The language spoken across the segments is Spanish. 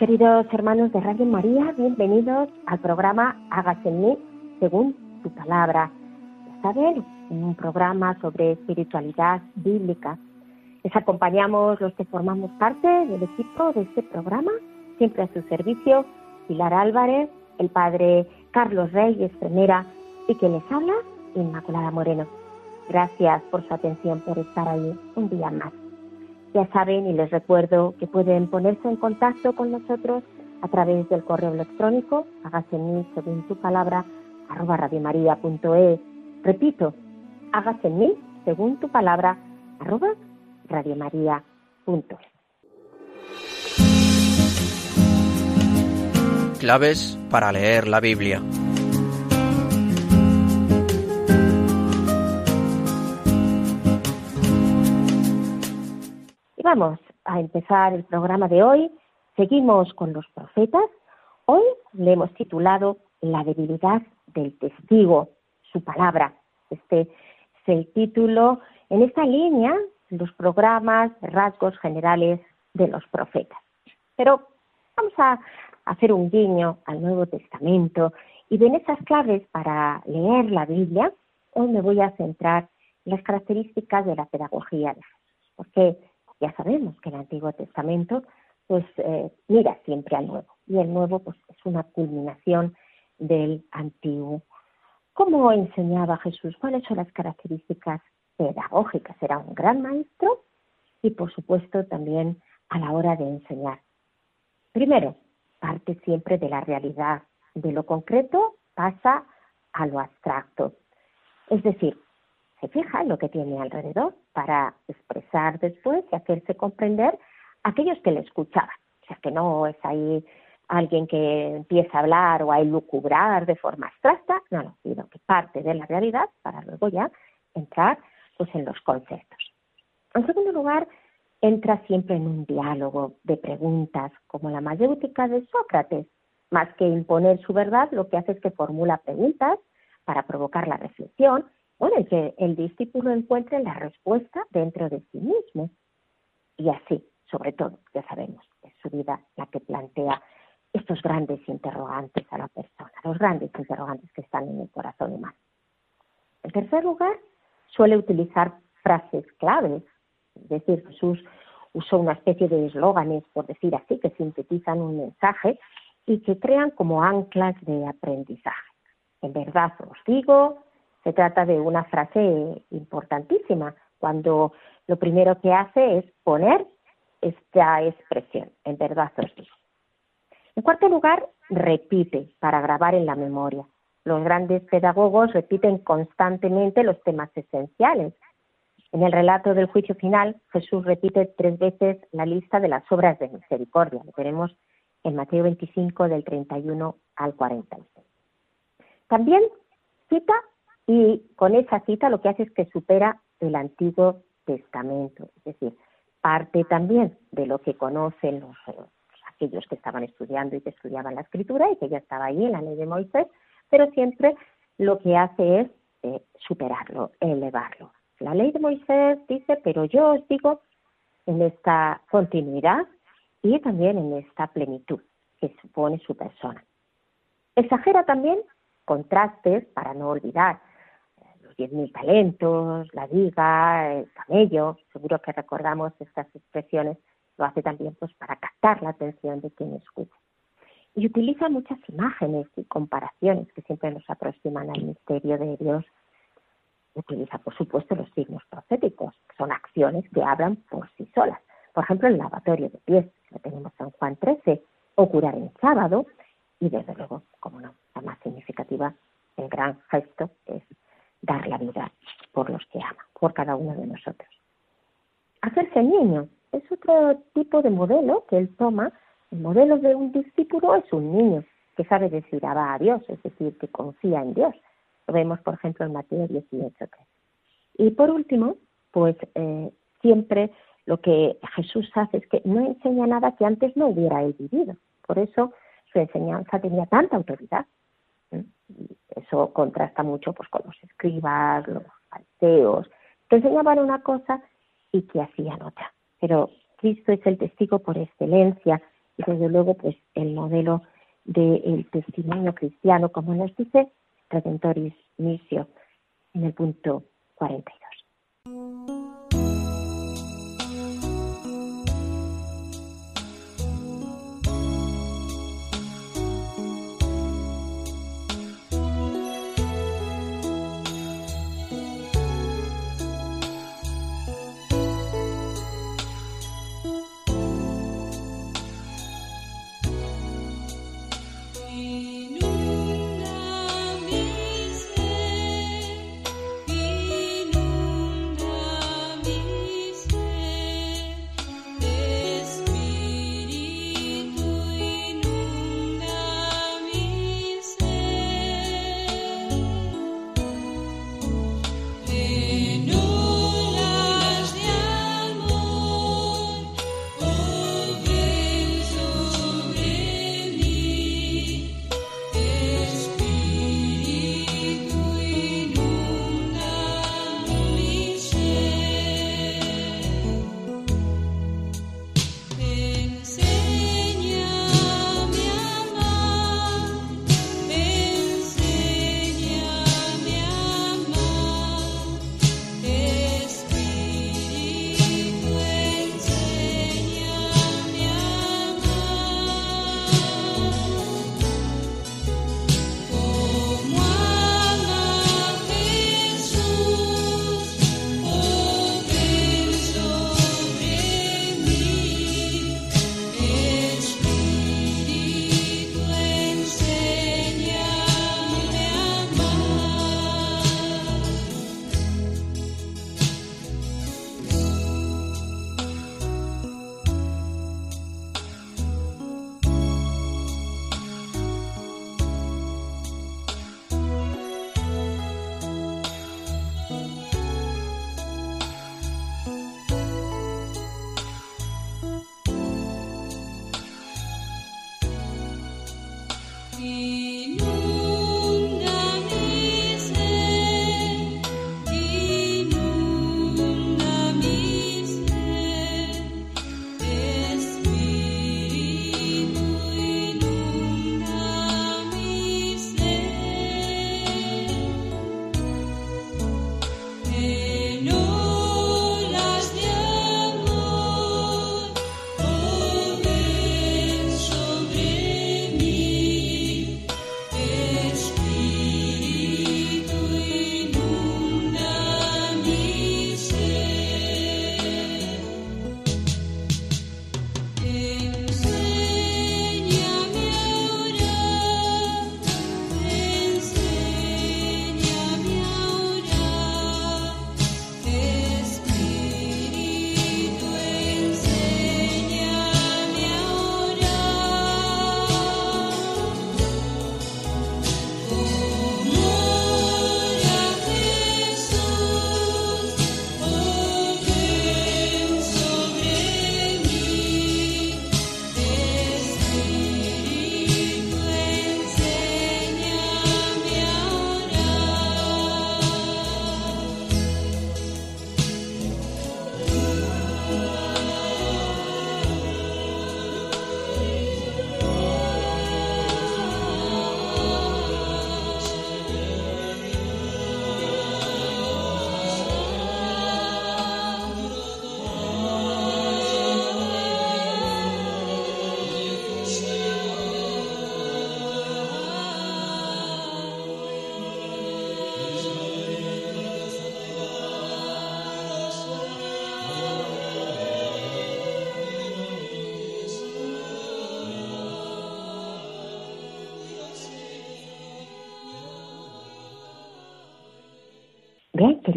Queridos hermanos de Radio María, bienvenidos al programa Hágase en mí según tu palabra. Saben, un programa sobre espiritualidad bíblica. Les acompañamos los que formamos parte del equipo de este programa, siempre a su servicio, Pilar Álvarez, el padre Carlos Reyes Primera y que les habla, Inmaculada Moreno. Gracias por su atención, por estar ahí un día más. Ya saben y les recuerdo que pueden ponerse en contacto con nosotros a través del correo electrónico, hágase en mí según tu palabra, arroba radiomaria.es. Repito, hágase en mí según tu palabra, arroba radiomaria.es. Claves para leer la Biblia. Vamos a empezar el programa de hoy. Seguimos con los profetas. Hoy le hemos titulado La debilidad del testigo, su palabra. Este es el título en esta línea, los programas, rasgos generales de los profetas. Pero vamos a hacer un guiño al Nuevo Testamento y en esas claves para leer la Biblia, hoy me voy a centrar en las características de la pedagogía de Jesús. Porque ya sabemos que el Antiguo Testamento pues eh, mira siempre al Nuevo y el Nuevo pues es una culminación del Antiguo. ¿Cómo enseñaba Jesús? ¿Cuáles son las características pedagógicas? Era un gran maestro y por supuesto también a la hora de enseñar. Primero, parte siempre de la realidad, de lo concreto pasa a lo abstracto. Es decir, se fija en lo que tiene alrededor para expresar después y hacerse comprender a aquellos que le escuchaban. O sea, que no es ahí alguien que empieza a hablar o a elucubrar de forma abstracta, no, no, sino que parte de la realidad para luego ya entrar pues en los conceptos. En segundo lugar, entra siempre en un diálogo de preguntas, como la mayéutica de Sócrates. Más que imponer su verdad, lo que hace es que formula preguntas para provocar la reflexión bueno, y que el discípulo encuentre la respuesta dentro de sí mismo. Y así, sobre todo, ya sabemos, es su vida la que plantea estos grandes interrogantes a la persona, los grandes interrogantes que están en el corazón humano. En tercer lugar, suele utilizar frases claves, es decir, Jesús usó una especie de eslóganes, por decir así, que sintetizan un mensaje y que crean como anclas de aprendizaje. En verdad os digo, se trata de una frase importantísima, cuando lo primero que hace es poner esta expresión, en verdad os digo. En cuarto lugar, repite para grabar en la memoria. Los grandes pedagogos repiten constantemente los temas esenciales. En el relato del juicio final, Jesús repite tres veces la lista de las obras de misericordia. Lo tenemos en Mateo 25 del 31 al 46. También cita y con esa cita lo que hace es que supera el Antiguo Testamento, es decir, parte también de lo que conocen los, aquellos que estaban estudiando y que estudiaban la escritura y que ya estaba ahí en la ley de Moisés, pero siempre lo que hace es eh, superarlo, elevarlo. La ley de Moisés dice, pero yo os digo en esta continuidad y también en esta plenitud. que supone su persona. Exagera también contrastes para no olvidar eh, 10.000 talentos, la viga, el camello, seguro que recordamos estas expresiones, lo hace también pues para captar la atención de quien escucha. Y utiliza muchas imágenes y comparaciones que siempre nos aproximan al misterio de Dios. Utiliza, por supuesto, los signos proféticos, que son acciones que hablan por sí solas. Por ejemplo, el lavatorio de pies, lo tenemos en Juan 13, o curar en sábado, y desde luego, como no, la más significativa, el gran gesto es dar la vida por los que ama, por cada uno de nosotros. Hacerse niño es otro tipo de modelo que él toma. El modelo de un discípulo es un niño que sabe decir a Dios, es decir, que confía en Dios. Lo vemos, por ejemplo, en Mateo 18.3. Y por último, pues eh, siempre lo que Jesús hace es que no enseña nada que antes no hubiera él vivido. Por eso su enseñanza tenía tanta autoridad. Eso contrasta mucho pues, con los escribas, los fariseos, que enseñaban una cosa y que hacían otra. Pero Cristo es el testigo por excelencia y desde luego pues el modelo del testimonio cristiano, como nos dice Redentoris Missio en el punto 42.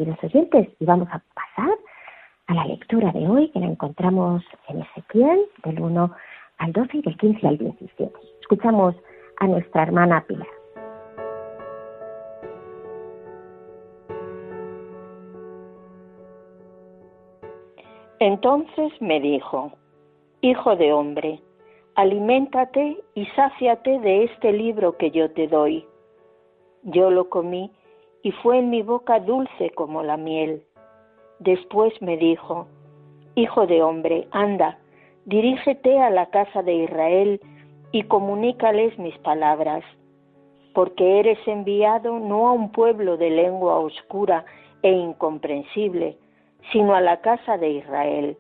Queridos oyentes, y vamos a pasar a la lectura de hoy que la encontramos en Ezequiel del 1 al 12 y del 15 al 17. Escuchamos a nuestra hermana Pilar. Entonces me dijo, Hijo de hombre, aliméntate y sáciate de este libro que yo te doy. Yo lo comí y fue en mi boca dulce como la miel. Después me dijo, Hijo de hombre, anda, dirígete a la casa de Israel y comunícales mis palabras, porque eres enviado no a un pueblo de lengua oscura e incomprensible, sino a la casa de Israel,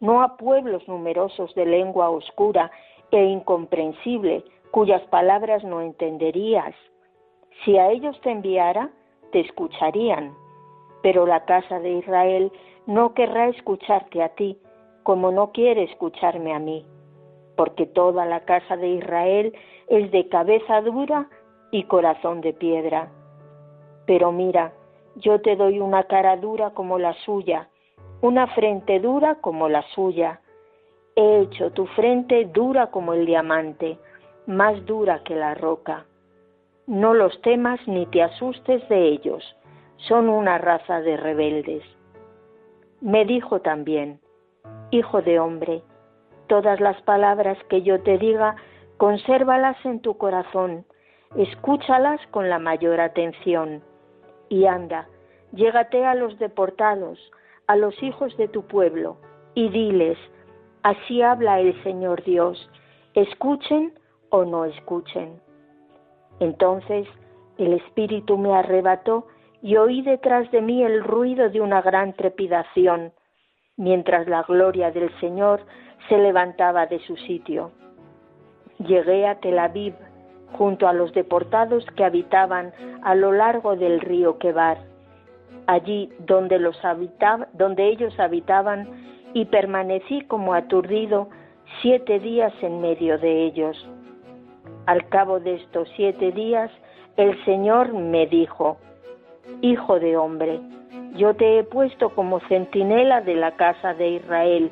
no a pueblos numerosos de lengua oscura e incomprensible, cuyas palabras no entenderías. Si a ellos te enviara, te escucharían, pero la casa de Israel no querrá escucharte a ti, como no quiere escucharme a mí, porque toda la casa de Israel es de cabeza dura y corazón de piedra. Pero mira, yo te doy una cara dura como la suya, una frente dura como la suya. He hecho tu frente dura como el diamante, más dura que la roca. No los temas ni te asustes de ellos, son una raza de rebeldes. Me dijo también, Hijo de hombre, todas las palabras que yo te diga, consérvalas en tu corazón, escúchalas con la mayor atención y anda, llégate a los deportados, a los hijos de tu pueblo, y diles, así habla el Señor Dios, escuchen o no escuchen. Entonces el Espíritu me arrebató y oí detrás de mí el ruido de una gran trepidación, mientras la gloria del Señor se levantaba de su sitio. Llegué a Tel Aviv, junto a los deportados que habitaban a lo largo del río Quebar, allí donde, los donde ellos habitaban, y permanecí como aturdido siete días en medio de ellos. Al cabo de estos siete días, el Señor me dijo, Hijo de hombre, yo te he puesto como centinela de la casa de Israel.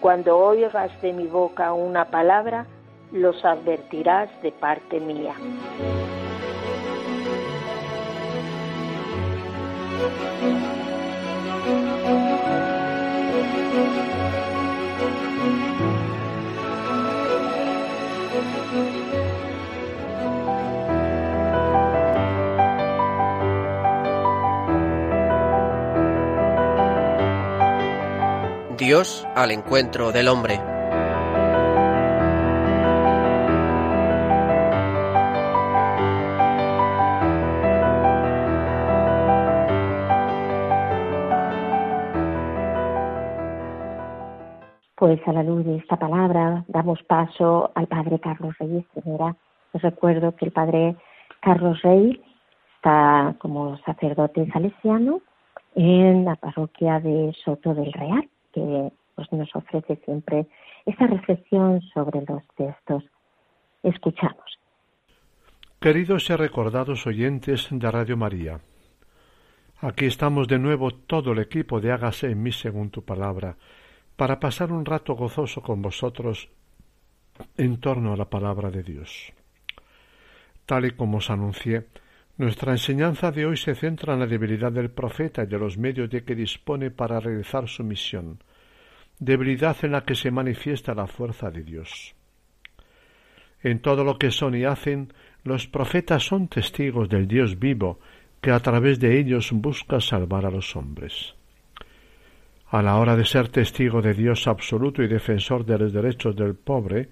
Cuando oigas de mi boca una palabra, los advertirás de parte mía. Dios al encuentro del hombre. Pues a la luz de esta palabra damos paso al Padre Carlos Reyes Primera. Os recuerdo que el Padre Carlos Rey está como sacerdote salesiano en la parroquia de Soto del Real, que pues, nos ofrece siempre esa reflexión sobre los textos. Escuchamos. Queridos y recordados oyentes de Radio María, aquí estamos de nuevo todo el equipo de Hágase en mí según tu palabra para pasar un rato gozoso con vosotros en torno a la palabra de Dios. Tal y como os anuncié, nuestra enseñanza de hoy se centra en la debilidad del profeta y de los medios de que dispone para realizar su misión, debilidad en la que se manifiesta la fuerza de Dios. En todo lo que son y hacen, los profetas son testigos del Dios vivo que a través de ellos busca salvar a los hombres. A la hora de ser testigo de Dios absoluto y defensor de los derechos del pobre,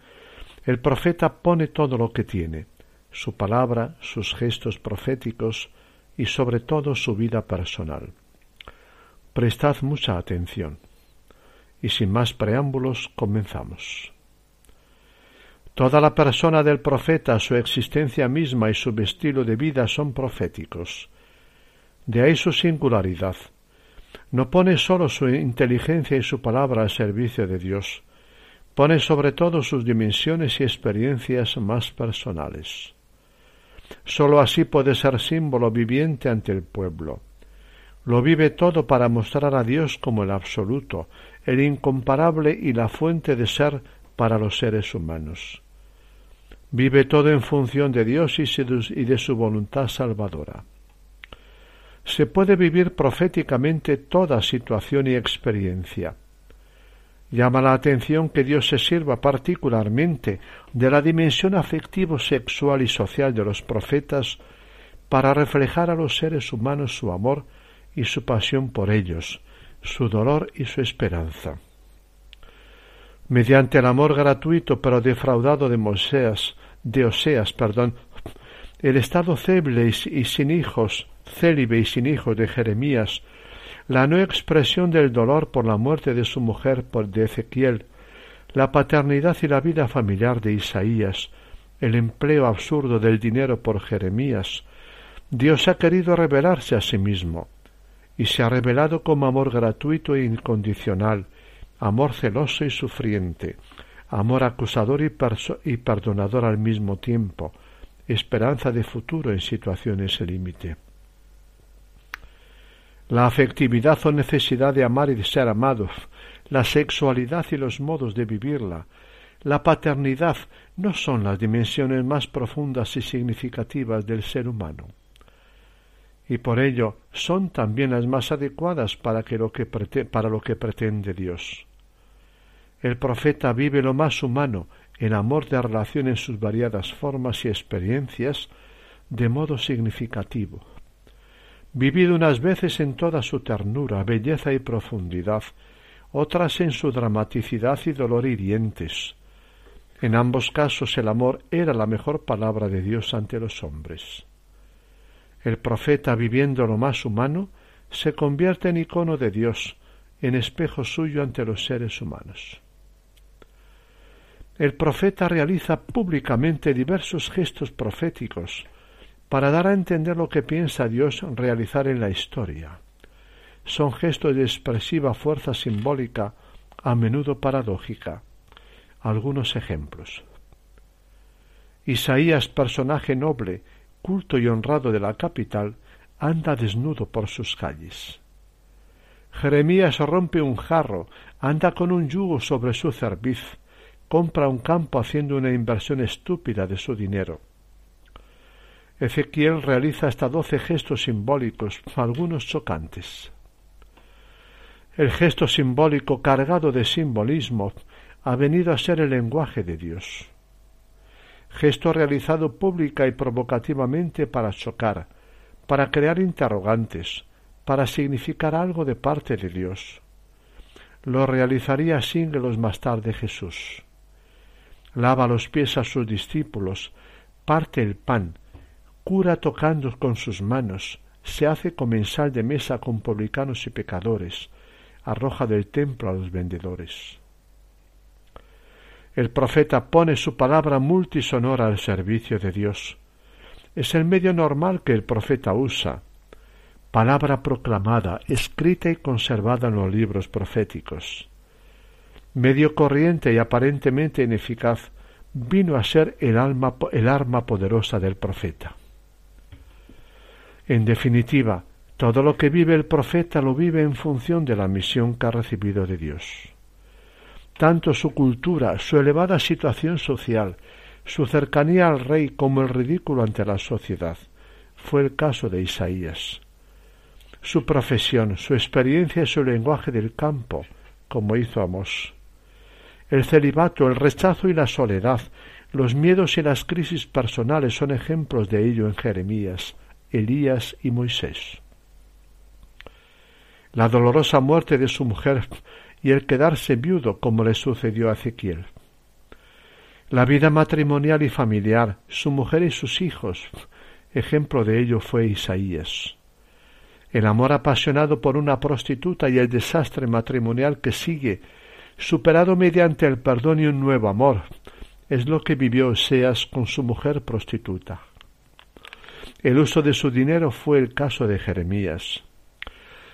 el profeta pone todo lo que tiene, su palabra, sus gestos proféticos y sobre todo su vida personal. Prestad mucha atención. Y sin más preámbulos, comenzamos. Toda la persona del profeta, su existencia misma y su estilo de vida son proféticos. De ahí su singularidad no pone sólo su inteligencia y su palabra al servicio de Dios, pone sobre todo sus dimensiones y experiencias más personales. Sólo así puede ser símbolo viviente ante el pueblo. Lo vive todo para mostrar a Dios como el absoluto, el incomparable y la fuente de ser para los seres humanos. Vive todo en función de Dios y de su voluntad salvadora. Se puede vivir proféticamente toda situación y experiencia. Llama la atención que Dios se sirva particularmente de la dimensión afectivo, sexual y social de los profetas para reflejar a los seres humanos su amor y su pasión por ellos, su dolor y su esperanza. Mediante el amor gratuito pero defraudado de Moisés, de Oseas, perdón, el estado célibe y sin hijos, célibe y sin hijos de Jeremías, la no expresión del dolor por la muerte de su mujer por de Ezequiel, la paternidad y la vida familiar de Isaías, el empleo absurdo del dinero por Jeremías, Dios ha querido revelarse a sí mismo, y se ha revelado como amor gratuito e incondicional, amor celoso y sufriente, amor acusador y, y perdonador al mismo tiempo, esperanza de futuro en situaciones límite. La afectividad o necesidad de amar y de ser amados, la sexualidad y los modos de vivirla, la paternidad no son las dimensiones más profundas y significativas del ser humano. Y por ello son también las más adecuadas para, lo que para lo que pretende Dios. El profeta vive lo más humano, el amor de relación en sus variadas formas y experiencias, de modo significativo vivido unas veces en toda su ternura, belleza y profundidad, otras en su dramaticidad y dolor hirientes. En ambos casos el amor era la mejor palabra de Dios ante los hombres. El profeta, viviendo lo más humano, se convierte en icono de Dios, en espejo suyo ante los seres humanos. El profeta realiza públicamente diversos gestos proféticos, para dar a entender lo que piensa Dios realizar en la historia. Son gestos de expresiva fuerza simbólica, a menudo paradójica. Algunos ejemplos. Isaías, personaje noble, culto y honrado de la capital, anda desnudo por sus calles. Jeremías rompe un jarro, anda con un yugo sobre su cerviz, compra un campo haciendo una inversión estúpida de su dinero. Ezequiel realiza hasta doce gestos simbólicos, algunos chocantes. El gesto simbólico cargado de simbolismo ha venido a ser el lenguaje de Dios. Gesto realizado pública y provocativamente para chocar, para crear interrogantes, para significar algo de parte de Dios. Lo realizaría siglos más tarde Jesús. Lava los pies a sus discípulos, parte el pan, cura tocando con sus manos, se hace comensal de mesa con publicanos y pecadores, arroja del templo a los vendedores. El profeta pone su palabra multisonora al servicio de Dios. Es el medio normal que el profeta usa, palabra proclamada, escrita y conservada en los libros proféticos. Medio corriente y aparentemente ineficaz, vino a ser el, alma, el arma poderosa del profeta. En definitiva, todo lo que vive el profeta lo vive en función de la misión que ha recibido de Dios. Tanto su cultura, su elevada situación social, su cercanía al rey como el ridículo ante la sociedad, fue el caso de Isaías. Su profesión, su experiencia y su lenguaje del campo, como hizo Amós. El celibato, el rechazo y la soledad, los miedos y las crisis personales son ejemplos de ello en Jeremías, Elías y Moisés. La dolorosa muerte de su mujer y el quedarse viudo como le sucedió a Ezequiel. La vida matrimonial y familiar, su mujer y sus hijos, ejemplo de ello fue Isaías. El amor apasionado por una prostituta y el desastre matrimonial que sigue, superado mediante el perdón y un nuevo amor, es lo que vivió Oseas con su mujer prostituta. El uso de su dinero fue el caso de Jeremías.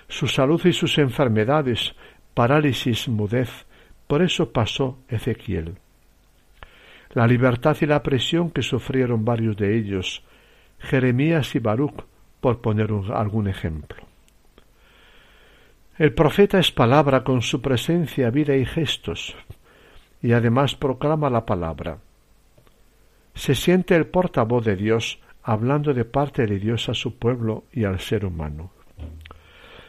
Su salud y sus enfermedades, parálisis, mudez, por eso pasó Ezequiel. La libertad y la presión que sufrieron varios de ellos, Jeremías y Baruch, por poner algún ejemplo. El profeta es palabra con su presencia, vida y gestos, y además proclama la palabra. Se siente el portavoz de Dios hablando de parte de Dios a su pueblo y al ser humano.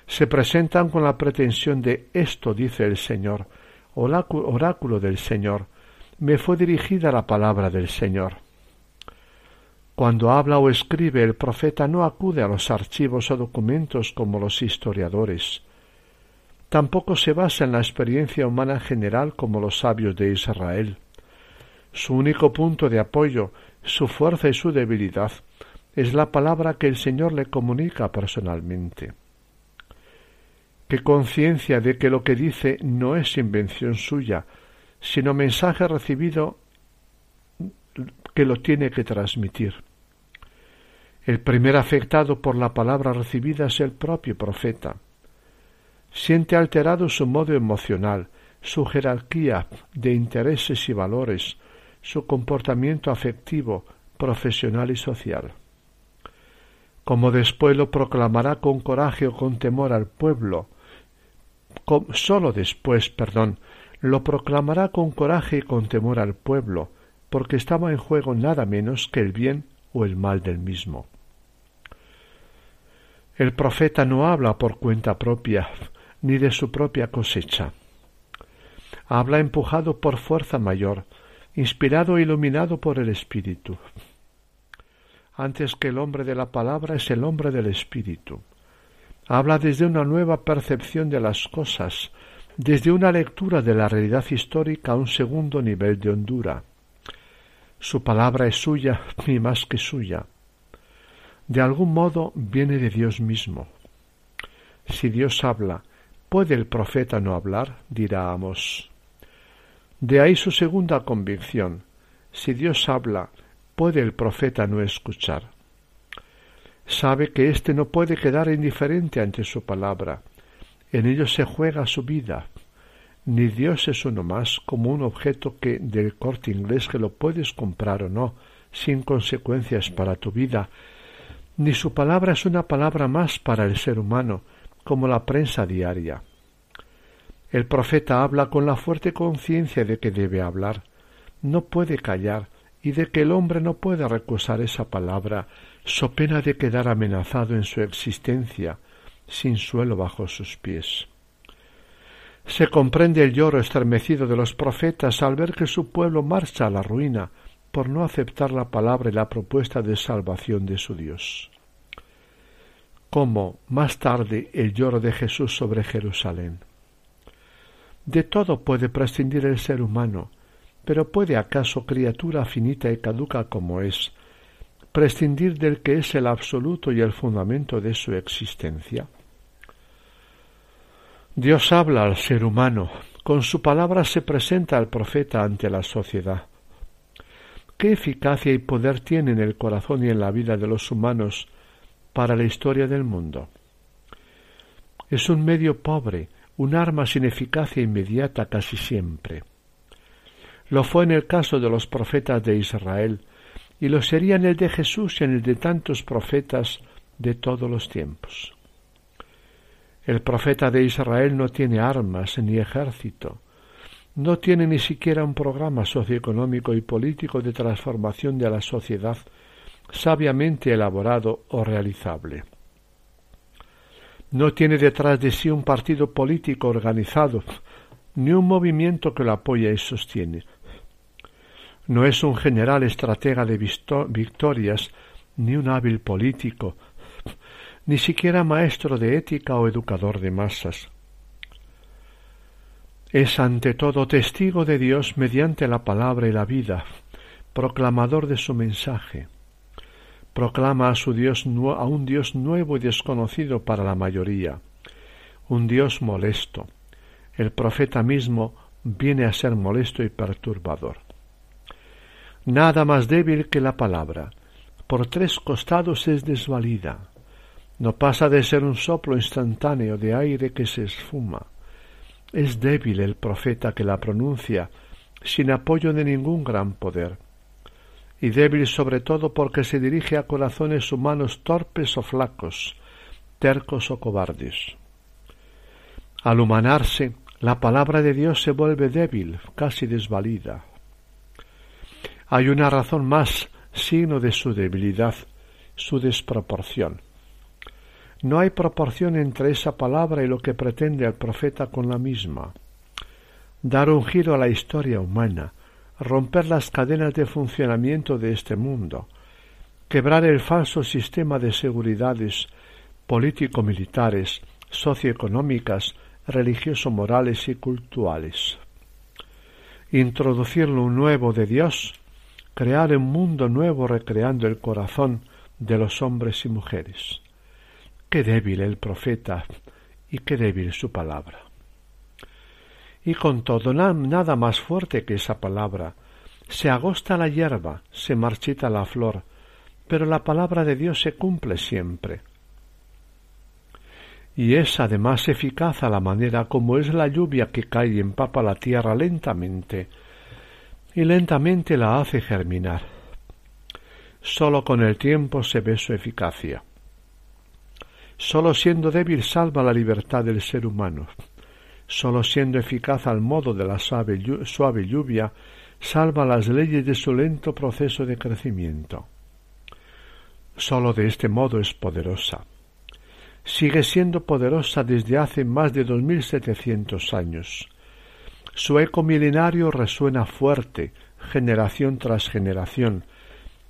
Se presentan con la pretensión de esto dice el Señor, oráculo del Señor, me fue dirigida la palabra del Señor. Cuando habla o escribe el profeta no acude a los archivos o documentos como los historiadores. Tampoco se basa en la experiencia humana general como los sabios de Israel. Su único punto de apoyo, su fuerza y su debilidad es la palabra que el Señor le comunica personalmente. Qué conciencia de que lo que dice no es invención suya, sino mensaje recibido que lo tiene que transmitir. El primer afectado por la palabra recibida es el propio profeta. Siente alterado su modo emocional, su jerarquía de intereses y valores, su comportamiento afectivo, profesional y social. Como después lo proclamará con coraje o con temor al pueblo, sólo después, perdón, lo proclamará con coraje y con temor al pueblo, porque estaba en juego nada menos que el bien o el mal del mismo. El profeta no habla por cuenta propia, ni de su propia cosecha. Habla empujado por fuerza mayor, inspirado e iluminado por el Espíritu. Antes que el hombre de la palabra es el hombre del Espíritu. Habla desde una nueva percepción de las cosas, desde una lectura de la realidad histórica a un segundo nivel de hondura. Su palabra es suya ni más que suya. De algún modo viene de Dios mismo. Si Dios habla, ¿puede el profeta no hablar? dirá Amos. De ahí su segunda convicción. Si Dios habla, ¿puede el profeta no escuchar? Sabe que éste no puede quedar indiferente ante su palabra. En ello se juega su vida. Ni Dios es uno más como un objeto que del corte inglés que lo puedes comprar o no, sin consecuencias para tu vida, ni su palabra es una palabra más para el ser humano, como la prensa diaria. El profeta habla con la fuerte conciencia de que debe hablar, no puede callar, y de que el hombre no puede recusar esa palabra, so pena de quedar amenazado en su existencia, sin suelo bajo sus pies. Se comprende el lloro estremecido de los profetas al ver que su pueblo marcha a la ruina, por no aceptar la palabra y la propuesta de salvación de su Dios. Como más tarde el lloro de Jesús sobre Jerusalén. De todo puede prescindir el ser humano, pero ¿puede acaso criatura finita y caduca como es, prescindir del que es el absoluto y el fundamento de su existencia? Dios habla al ser humano, con su palabra se presenta al profeta ante la sociedad. ¿Qué eficacia y poder tiene en el corazón y en la vida de los humanos para la historia del mundo? Es un medio pobre, un arma sin eficacia inmediata casi siempre. Lo fue en el caso de los profetas de Israel, y lo sería en el de Jesús y en el de tantos profetas de todos los tiempos. El profeta de Israel no tiene armas ni ejército, no tiene ni siquiera un programa socioeconómico y político de transformación de la sociedad sabiamente elaborado o realizable. No tiene detrás de sí un partido político organizado, ni un movimiento que lo apoye y sostiene. No es un general estratega de victorias, ni un hábil político, ni siquiera maestro de ética o educador de masas es ante todo testigo de Dios mediante la palabra y la vida, proclamador de su mensaje. Proclama a su Dios a un Dios nuevo y desconocido para la mayoría, un Dios molesto. El profeta mismo viene a ser molesto y perturbador. Nada más débil que la palabra, por tres costados es desvalida. No pasa de ser un soplo instantáneo de aire que se esfuma es débil el profeta que la pronuncia, sin apoyo de ningún gran poder, y débil sobre todo porque se dirige a corazones humanos torpes o flacos, tercos o cobardes. Al humanarse, la palabra de Dios se vuelve débil, casi desvalida. Hay una razón más, signo de su debilidad, su desproporción. No hay proporción entre esa palabra y lo que pretende el profeta con la misma. Dar un giro a la historia humana, romper las cadenas de funcionamiento de este mundo, quebrar el falso sistema de seguridades político-militares, socioeconómicas, religioso-morales y culturales. Introducir lo nuevo de Dios, crear un mundo nuevo recreando el corazón de los hombres y mujeres. Qué débil el profeta y qué débil su palabra. Y con todo nada más fuerte que esa palabra. Se agosta la hierba, se marchita la flor, pero la palabra de Dios se cumple siempre. Y es además eficaz a la manera como es la lluvia que cae y empapa la tierra lentamente, y lentamente la hace germinar. Sólo con el tiempo se ve su eficacia. Sólo siendo débil salva la libertad del ser humano. Sólo siendo eficaz al modo de la suave, lluvia, salva las leyes de su lento proceso de crecimiento. Sólo de este modo es poderosa. Sigue siendo poderosa desde hace más de dos mil setecientos años. Su eco milenario resuena fuerte, generación tras generación,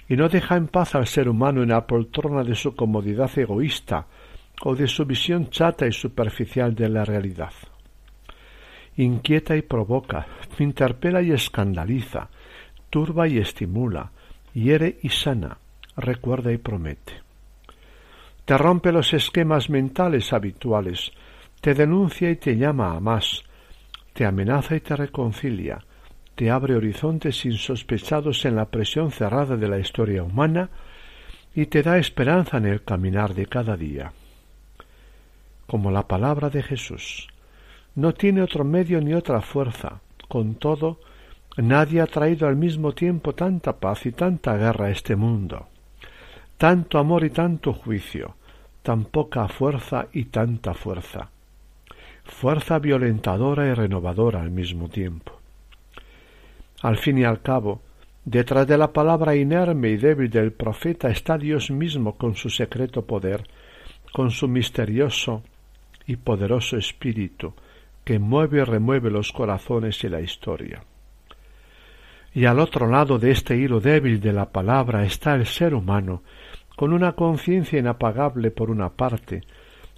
y no deja en paz al ser humano en la poltrona de su comodidad egoísta, o de su visión chata y superficial de la realidad. Inquieta y provoca, interpela y escandaliza, turba y estimula, hiere y sana, recuerda y promete. Te rompe los esquemas mentales habituales, te denuncia y te llama a más, te amenaza y te reconcilia, te abre horizontes insospechados en la presión cerrada de la historia humana y te da esperanza en el caminar de cada día como la palabra de Jesús. No tiene otro medio ni otra fuerza. Con todo, nadie ha traído al mismo tiempo tanta paz y tanta guerra a este mundo, tanto amor y tanto juicio, tan poca fuerza y tanta fuerza, fuerza violentadora y renovadora al mismo tiempo. Al fin y al cabo, detrás de la palabra inerme y débil del profeta está Dios mismo con su secreto poder, con su misterioso y poderoso espíritu que mueve y remueve los corazones y la historia. Y al otro lado de este hilo débil de la palabra está el ser humano, con una conciencia inapagable por una parte,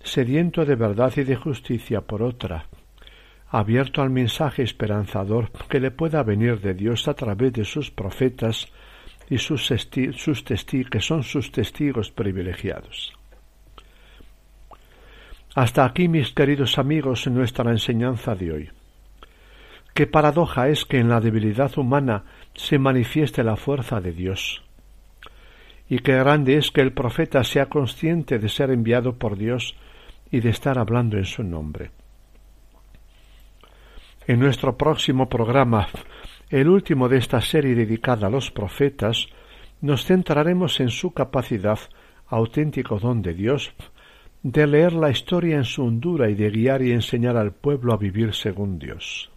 sediento de verdad y de justicia por otra, abierto al mensaje esperanzador que le pueda venir de Dios a través de sus profetas y sus, sus que son sus testigos privilegiados. Hasta aquí, mis queridos amigos, nuestra enseñanza de hoy. Qué paradoja es que en la debilidad humana se manifieste la fuerza de Dios. Y qué grande es que el profeta sea consciente de ser enviado por Dios y de estar hablando en su nombre. En nuestro próximo programa, el último de esta serie dedicada a los profetas, nos centraremos en su capacidad, auténtico don de Dios, de leer la historia en su hondura y de guiar y enseñar al pueblo a vivir según Dios.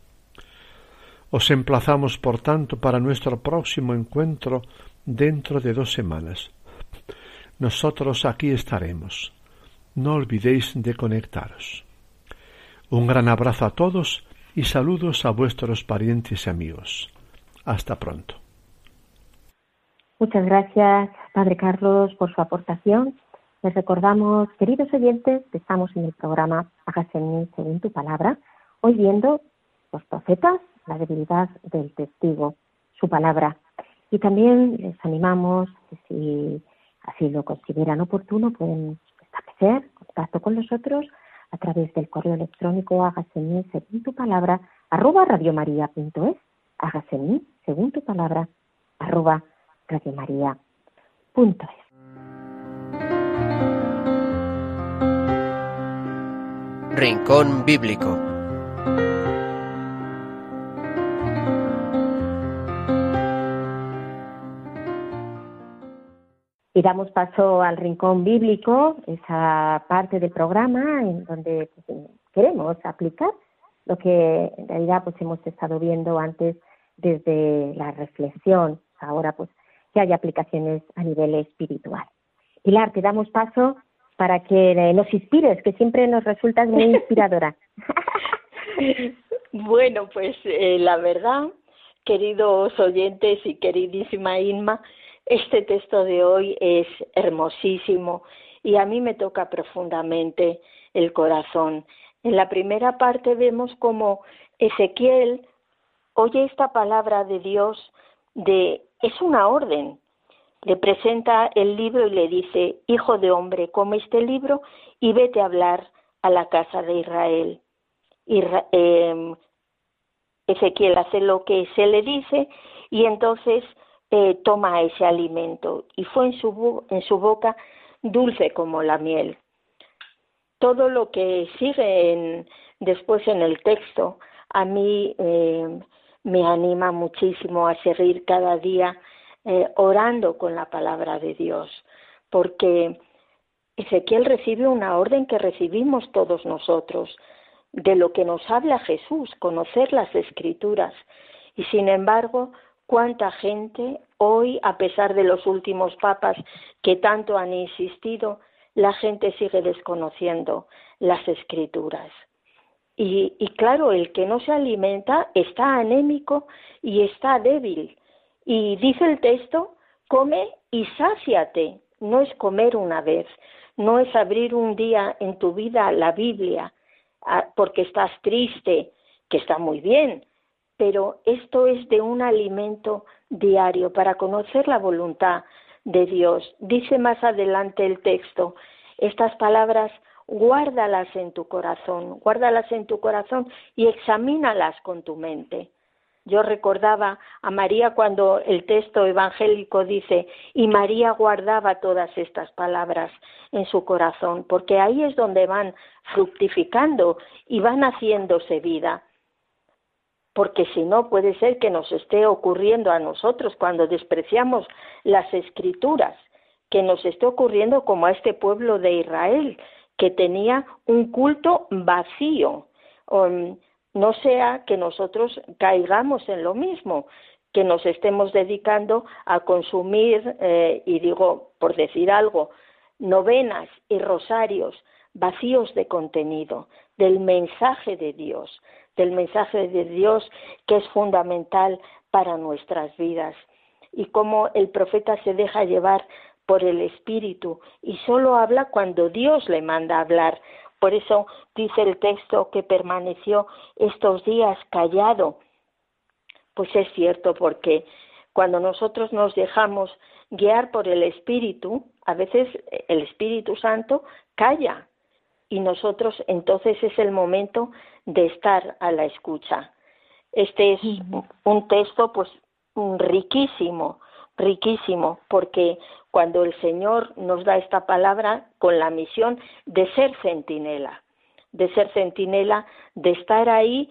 Os emplazamos, por tanto, para nuestro próximo encuentro dentro de dos semanas. Nosotros aquí estaremos. No olvidéis de conectaros. Un gran abrazo a todos y saludos a vuestros parientes y amigos. Hasta pronto. Muchas gracias, Padre Carlos, por su aportación les recordamos, queridos oyentes, que estamos en el programa Hágase en según tu palabra, hoy viendo los profetas, la debilidad del testigo, su palabra. Y también les animamos si así lo consideran oportuno, pueden establecer contacto con nosotros a través del correo electrónico hágase en según tu palabra arroba radiomaria.es hágase en mí según tu palabra arroba radiomaria.es Rincón Bíblico. Y damos paso al Rincón Bíblico, esa parte del programa en donde pues, queremos aplicar lo que en realidad pues hemos estado viendo antes desde la reflexión, ahora pues que haya aplicaciones a nivel espiritual. Pilar, te damos paso para que nos inspires, que siempre nos resultas muy inspiradora. bueno, pues eh, la verdad, queridos oyentes y queridísima Inma, este texto de hoy es hermosísimo y a mí me toca profundamente el corazón. En la primera parte vemos como Ezequiel oye esta palabra de Dios de es una orden. Le presenta el libro y le dice, Hijo de hombre, come este libro y vete a hablar a la casa de Israel. Em, Ezequiel hace lo que se le dice y entonces eh, toma ese alimento y fue en su, en su boca dulce como la miel. Todo lo que sigue en, después en el texto a mí eh, me anima muchísimo a seguir cada día eh, orando con la palabra de Dios, porque Ezequiel recibe una orden que recibimos todos nosotros, de lo que nos habla Jesús, conocer las escrituras. Y sin embargo, cuánta gente hoy, a pesar de los últimos papas que tanto han insistido, la gente sigue desconociendo las escrituras. Y, y, claro, el que no se alimenta está anémico y está débil. Y dice el texto, come y sáciate. No es comer una vez, no es abrir un día en tu vida la Biblia ah, porque estás triste, que está muy bien, pero esto es de un alimento diario para conocer la voluntad de Dios. Dice más adelante el texto, estas palabras guárdalas en tu corazón, guárdalas en tu corazón y examínalas con tu mente. Yo recordaba a María cuando el texto evangélico dice, y María guardaba todas estas palabras en su corazón, porque ahí es donde van fructificando y van haciéndose vida porque si no puede ser que nos esté ocurriendo a nosotros cuando despreciamos las escrituras, que nos esté ocurriendo como a este pueblo de Israel, que tenía un culto vacío. No sea que nosotros caigamos en lo mismo, que nos estemos dedicando a consumir, eh, y digo, por decir algo, novenas y rosarios vacíos de contenido, del mensaje de Dios, del mensaje de Dios que es fundamental para nuestras vidas y cómo el profeta se deja llevar por el Espíritu y solo habla cuando Dios le manda hablar. Por eso dice el texto que permaneció estos días callado. Pues es cierto, porque cuando nosotros nos dejamos guiar por el Espíritu, a veces el Espíritu Santo calla y nosotros entonces es el momento de estar a la escucha. Este es un texto pues riquísimo, riquísimo, porque cuando el Señor nos da esta palabra con la misión de ser centinela, de ser centinela, de estar ahí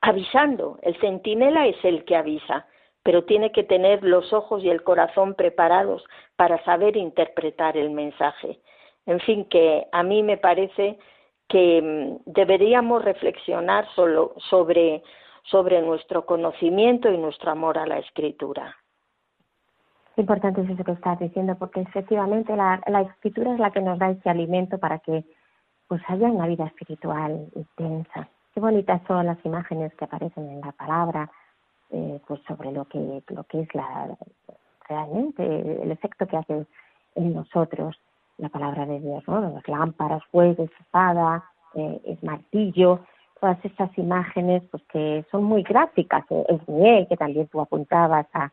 avisando. El centinela es el que avisa, pero tiene que tener los ojos y el corazón preparados para saber interpretar el mensaje. En fin, que a mí me parece que mm, deberíamos reflexionar solo sobre, sobre nuestro conocimiento y nuestro amor a la escritura. Importante es eso que estás diciendo, porque efectivamente la, la escritura es la que nos da ese alimento para que pues haya una vida espiritual intensa. Qué bonitas son las imágenes que aparecen en la palabra, eh, pues sobre lo que, lo que es la, realmente el efecto que hace en nosotros la palabra de Dios, ¿no? Las lámparas, fuego, espada, eh, el martillo, todas estas imágenes pues que son muy gráficas, es miel, que también tú apuntabas a,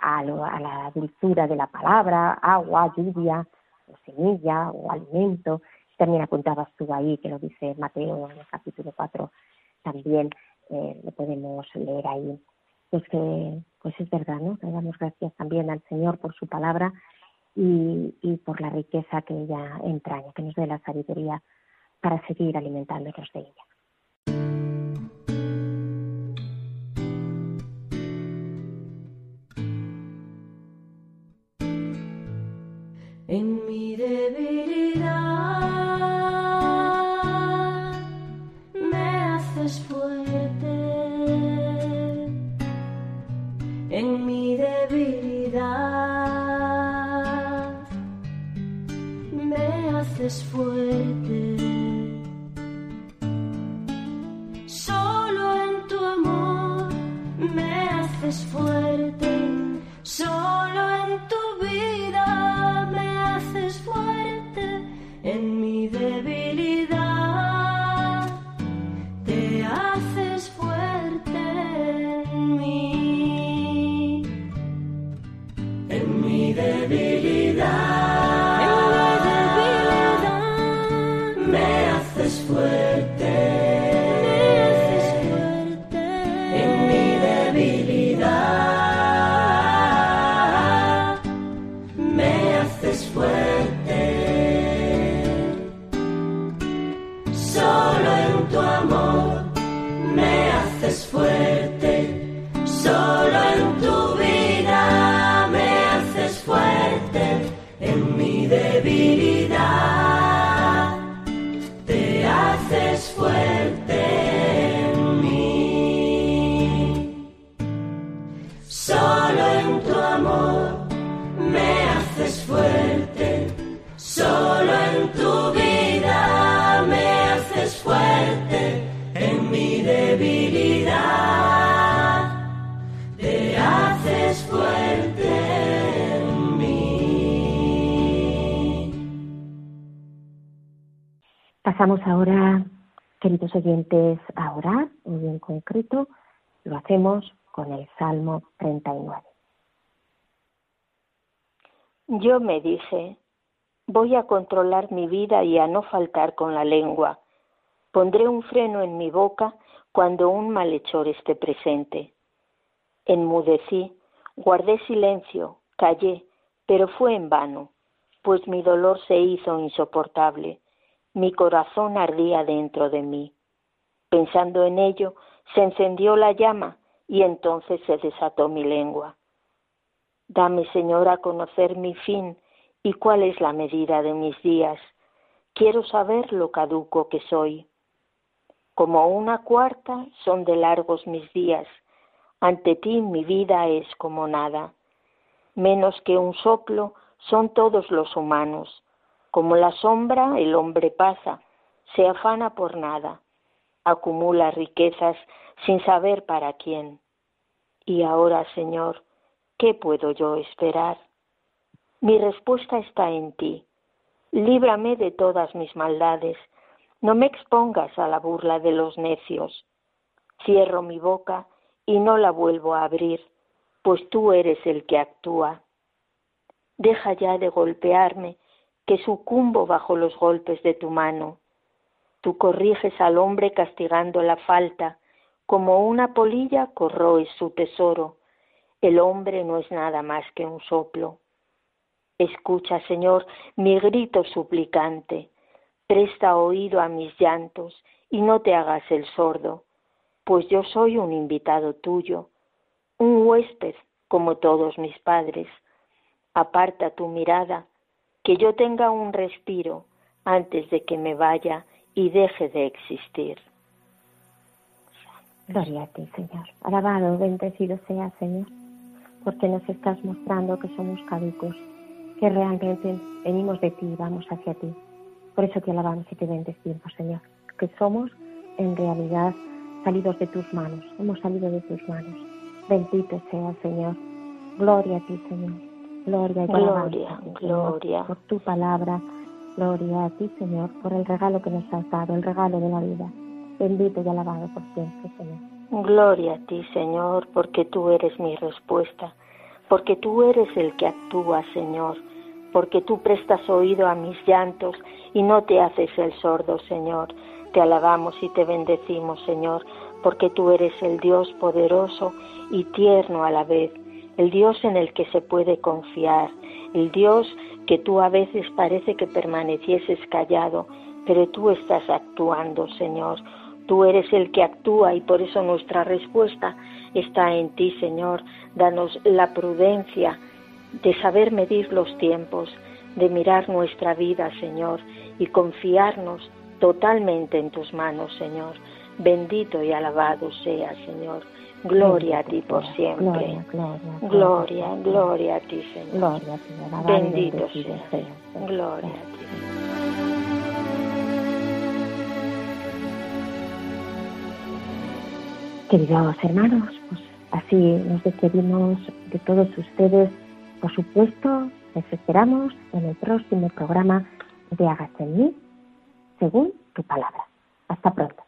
a, a la dulzura de la palabra, agua, lluvia, o semilla, o alimento, también apuntabas tú ahí, que lo dice Mateo en el capítulo 4, también eh, lo podemos leer ahí. Pues que pues es verdad, ¿no? Le damos gracias también al Señor por su palabra y, por la riqueza que ella entraña, que nos dé la sabiduría para seguir alimentándonos de ella. mi debilidad. Me haces fuerte. Solo en tu amor me haces fuerte. Solo en tu vida. Pasamos ahora, queridos oyentes, a orar, muy en concreto, lo hacemos con el Salmo 39. Yo me dije, voy a controlar mi vida y a no faltar con la lengua. Pondré un freno en mi boca cuando un malhechor esté presente. Enmudecí, guardé silencio, callé, pero fue en vano, pues mi dolor se hizo insoportable mi corazón ardía dentro de mí. Pensando en ello, se encendió la llama y entonces se desató mi lengua. Dame, Señor, a conocer mi fin y cuál es la medida de mis días. Quiero saber lo caduco que soy. Como una cuarta son de largos mis días. Ante ti mi vida es como nada. Menos que un soplo son todos los humanos. Como la sombra, el hombre pasa, se afana por nada, acumula riquezas sin saber para quién. Y ahora, Señor, ¿qué puedo yo esperar? Mi respuesta está en ti. Líbrame de todas mis maldades. No me expongas a la burla de los necios. Cierro mi boca y no la vuelvo a abrir, pues tú eres el que actúa. Deja ya de golpearme que sucumbo bajo los golpes de tu mano. Tú corriges al hombre castigando la falta, como una polilla corroes su tesoro. El hombre no es nada más que un soplo. Escucha, Señor, mi grito suplicante. Presta oído a mis llantos y no te hagas el sordo, pues yo soy un invitado tuyo, un huésped como todos mis padres. Aparta tu mirada que yo tenga un respiro antes de que me vaya y deje de existir. Gloria a ti, Señor. Alabado, bendecido sea, Señor, porque nos estás mostrando que somos caducos, que realmente venimos de ti y vamos hacia ti. Por eso te alabamos y te bendecimos, Señor, que somos en realidad salidos de tus manos, hemos salido de tus manos. Bendito sea, Señor. Gloria a ti, Señor. Gloria, gloria, gloria. Por tu palabra, gloria a ti, Señor, por el regalo que nos has dado, el regalo de la vida. Bendito y alabado por siempre, Señor. Gloria a ti, Señor, porque tú eres mi respuesta, porque tú eres el que actúa, Señor, porque tú prestas oído a mis llantos y no te haces el sordo, Señor. Te alabamos y te bendecimos, Señor, porque tú eres el Dios poderoso y tierno a la vez el Dios en el que se puede confiar, el Dios que tú a veces parece que permanecieses callado, pero tú estás actuando, Señor. Tú eres el que actúa y por eso nuestra respuesta está en ti, Señor. Danos la prudencia de saber medir los tiempos, de mirar nuestra vida, Señor, y confiarnos totalmente en tus manos, Señor. Bendito y alabado sea, Señor. Gloria a ti por siempre. Gloria, gloria, gloria a ti, Señor. Gloria, Bendito sea. Gloria a ti. Queridos hermanos, pues así nos despedimos de todos ustedes. Por supuesto, les esperamos en el próximo programa de Hágase según tu palabra. Hasta pronto.